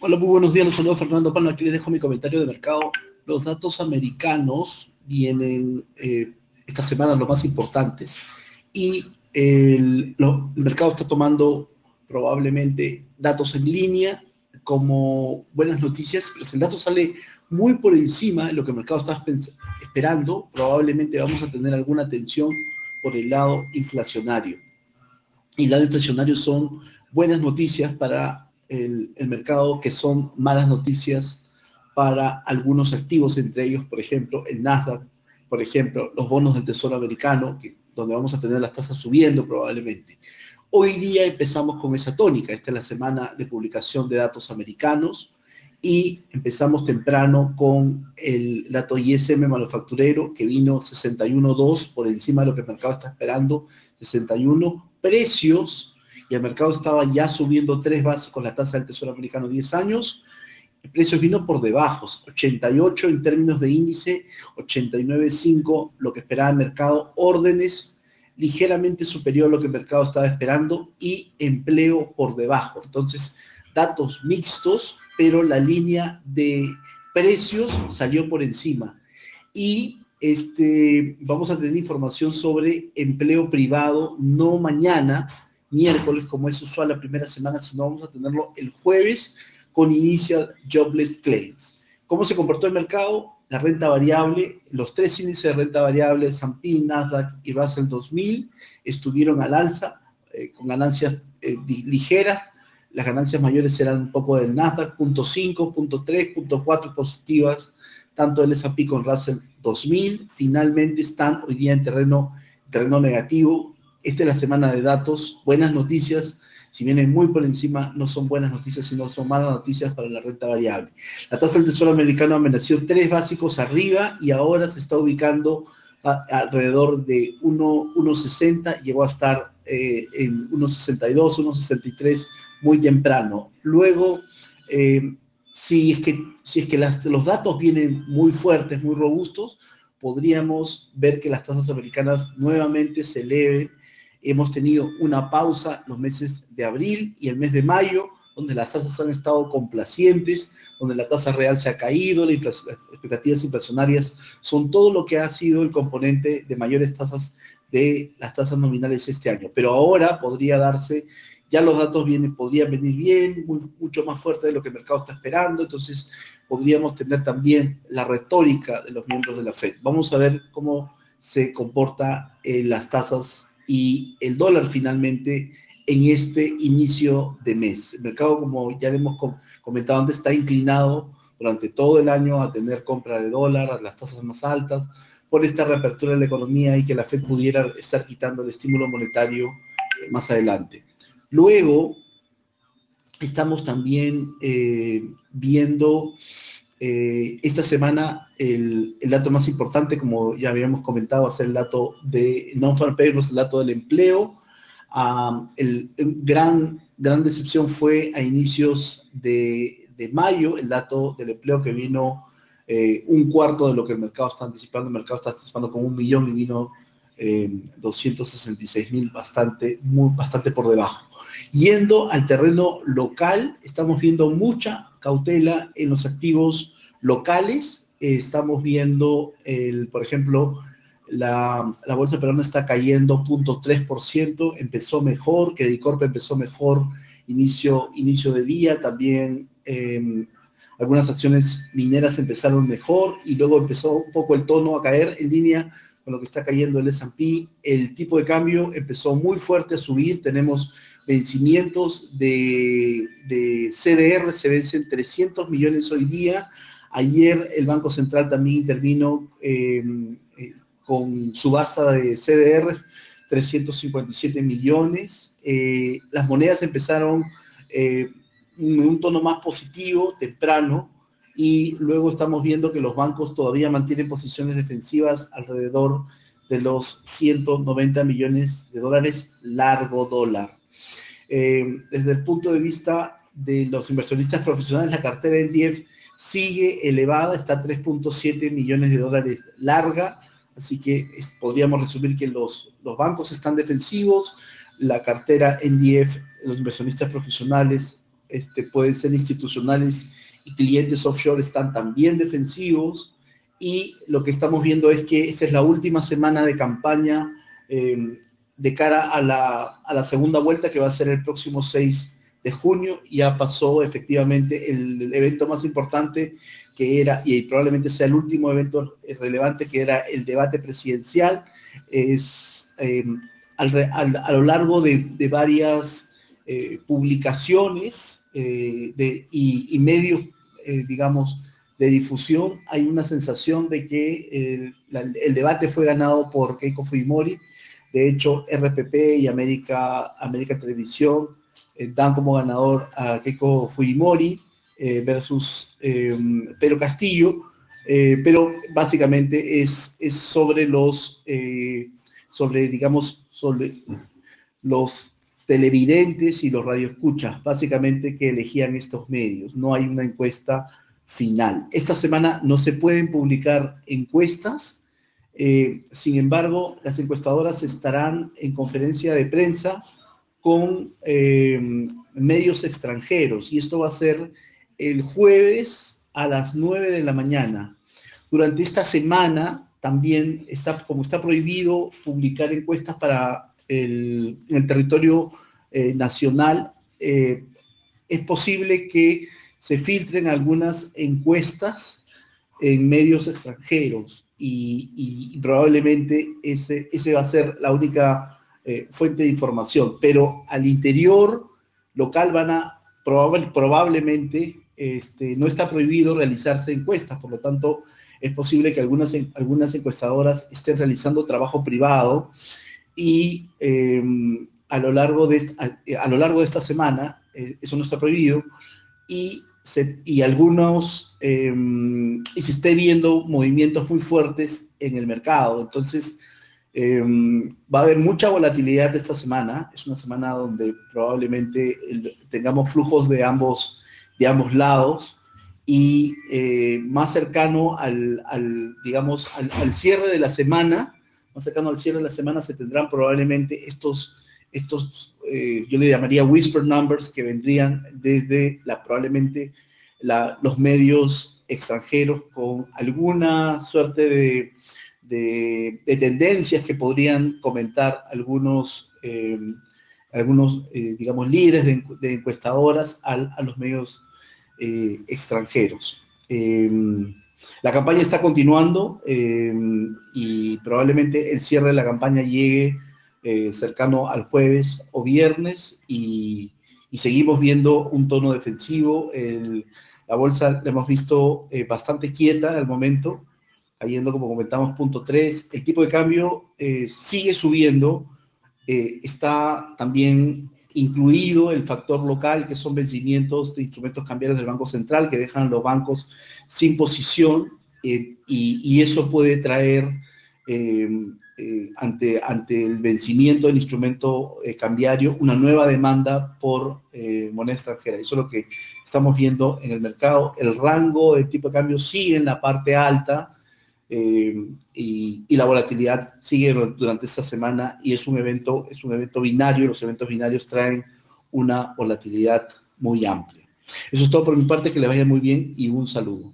Hola, muy buenos días. Los saludo Fernando Palma. Aquí les dejo mi comentario de mercado. Los datos americanos vienen eh, esta semana los más importantes y el, el, mercado está tomando probablemente datos en línea como buenas noticias, pero si el dato sale muy por encima de lo que el mercado está esperando, probablemente vamos a tener alguna tensión por el lado inflacionario. Y el lado inflacionario son buenas noticias para el, mercado que son malas noticias para algunos activos, entre ellos, por ejemplo, el Nasdaq, por ejemplo, los bonos del Tesoro americano, que, donde vamos a tener las tasas subiendo probablemente. Hoy día empezamos con esa tónica, esta es la semana de publicación de datos americanos y empezamos temprano con el dato ISM manufacturero que vino 61.2 por encima de lo que el mercado está esperando, 61 precios y el mercado estaba ya subiendo tres bases con la tasa del Tesoro americano 10 años, el precio vino por debajo, 88 en términos de índice, 89.5 lo que esperaba el mercado, órdenes ligeramente superior a lo que el mercado estaba esperando y empleo por debajo. Entonces, datos mixtos, pero la línea de precios salió por encima. Y este, vamos a tener información sobre empleo privado, no mañana, miércoles, como es usual la primera semana, sino vamos a tenerlo el jueves con Initial Jobless Claims. ¿Cómo se comportó el mercado? La renta variable, los tres índices de renta variable, S&P, Nasdaq y Russell 2000, estuvieron al alza, eh, con ganancias eh, ligeras. Las ganancias mayores eran un poco del Nasdaq, punto .5, punto .3, punto .4 positivas, tanto el S&P con Russell 2000. Finalmente están hoy día en terreno, terreno negativo, esta es la semana de datos, buenas noticias, si vienen muy por encima, no son buenas noticias, sino son malas noticias para la renta variable. La tasa del Tesoro americano amenazó tres básicos arriba y ahora se está ubicando alrededor de 1,60, llegó a estar eh, en 1,62, 1,63 muy temprano. Luego, eh, si es que, si es que los datos vienen muy fuertes, muy robustos, podríamos ver que las tasas americanas nuevamente se eleven Hemos tenido una pausa los meses de abril y el mes de mayo, donde las tasas han estado complacientes, donde la tasa real se ha caído, las expectativas inflacionarias son todo lo que ha sido el componente de mayores tasas de las tasas nominales este año. Pero ahora podría darse, ya los datos vienen, podrían venir bien, mucho más fuerte de lo que el mercado está esperando, entonces podríamos tener también la retórica de los miembros de la Fed. Vamos a ver cómo se comporta en las tasas y el dólar finalmente en este inicio de mes. El mercado, como ya hemos comentado antes, está inclinado durante todo el año a tener compra de dólar a las tasas más altas por esta reapertura de la economía y que la Fed pudiera estar quitando el estímulo monetario eh, más adelante. Luego, estamos también eh, viendo eh, esta semana el, dato más importante, como ya habíamos comentado, va a ser el dato de non-farm payrolls, el dato del empleo. el, gran, gran decepción fue a inicios de, mayo, el dato del empleo que vino eh, un cuarto de lo que el mercado está anticipando. El mercado está anticipando como un millón y vino 266 eh, mil, bastante, muy, bastante por debajo. Yendo al terreno local, estamos viendo mucha cautela en los activos locales. Eh, estamos viendo, el, por ejemplo, la, bolsa peruana está cayendo 0.3%, empezó mejor, Credicorp empezó mejor inicio, inicio de día, también em, algunas acciones mineras empezaron mejor y luego empezó un poco el tono a caer en línea con lo que está cayendo el S&P. El tipo de cambio empezó muy fuerte a subir, tenemos vencimientos de, CDR, se vencen 300 millones hoy día. Ayer el Banco Central también intervino eh, eh, con subasta de CDR, 357 millones. Eh, las monedas empezaron en un tono más positivo, temprano, y luego estamos viendo que los bancos todavía mantienen posiciones defensivas alrededor de los 190 millones de dólares largo dólar. Eh, desde el punto de vista de los inversionistas profesionales, la cartera del DIEF sigue elevada, está a 3.7 millones de dólares larga, así que podríamos resumir que los, los bancos están defensivos, la cartera NDF, los inversionistas profesionales este, pueden ser institucionales y clientes offshore están también defensivos. Y lo que estamos viendo es que esta es la última semana de campaña eh, de cara a la, a la, segunda vuelta que va a ser el próximo 6 de junio. Ya pasó efectivamente el, evento más importante que era, y probablemente sea el último evento relevante, que era el debate presidencial. Es eh, a lo largo de, varias eh, publicaciones eh, de, y, medios, eh, digamos, de difusión, hay una sensación de que el, debate fue ganado por Keiko Fujimori. De hecho, RPP y América, América Televisión dan como ganador a Keiko Fujimori versus Pedro Castillo, pero básicamente es, es sobre los, sobre, digamos, sobre los televidentes y los radioescuchas, básicamente que elegían estos medios. No hay una encuesta final. Esta semana no se pueden publicar encuestas, eh, sin embargo, las encuestadoras estarán en conferencia de prensa con eh, medios extranjeros y esto va a ser el jueves a las 9 de la mañana. Durante esta semana también está, como está prohibido publicar encuestas para el, el territorio eh, nacional, eh, es posible que se filtren algunas encuestas en medios extranjeros y, probablemente ese, ese va a ser la única eh, fuente de información. Pero al interior local van a probablemente este, no está prohibido realizarse encuestas, por lo tanto es posible que algunas, algunas encuestadoras estén realizando trabajo privado y em, a, lo largo de, a, lo largo de esta semana, eh, eso no está prohibido, y, y algunos, em, y se esté viendo movimientos muy fuertes en el mercado. Entonces, em, va a haber mucha volatilidad esta semana. Es una semana donde probablemente tengamos flujos de ambos, de ambos lados y eh, más cercano al, digamos, al, cierre de la semana, más al cierre de la semana se tendrán probablemente estos, estos eh, yo le llamaría whisper numbers, que vendrían desde la, probablemente los medios extranjeros con alguna suerte de, de, tendencias que podrían comentar algunos, eh, algunos digamos, líderes de, encuestadoras a los medios eh, extranjeros. La campaña está continuando em, y probablemente el cierre de la campaña llegue eh, cercano al jueves o viernes y, seguimos viendo un tono defensivo. la bolsa la hemos visto eh, bastante quieta al momento, cayendo como comentamos punto 3. El tipo de cambio sigue subiendo, está también incluido el factor local, que son vencimientos de instrumentos cambiarios del Banco Central, que dejan los bancos sin posición, eh, y, eso puede traer eh, eh, ante, ante el vencimiento del instrumento cambiario una nueva demanda por moneda extranjera. Eso es lo que estamos viendo en el mercado. El rango de tipo de cambio sigue en la parte alta, y, y, la volatilidad sigue durante esta semana y es un evento, es un evento binario, los eventos binarios traen una volatilidad muy amplia. Eso es todo por mi parte, que le vaya muy bien y un saludo.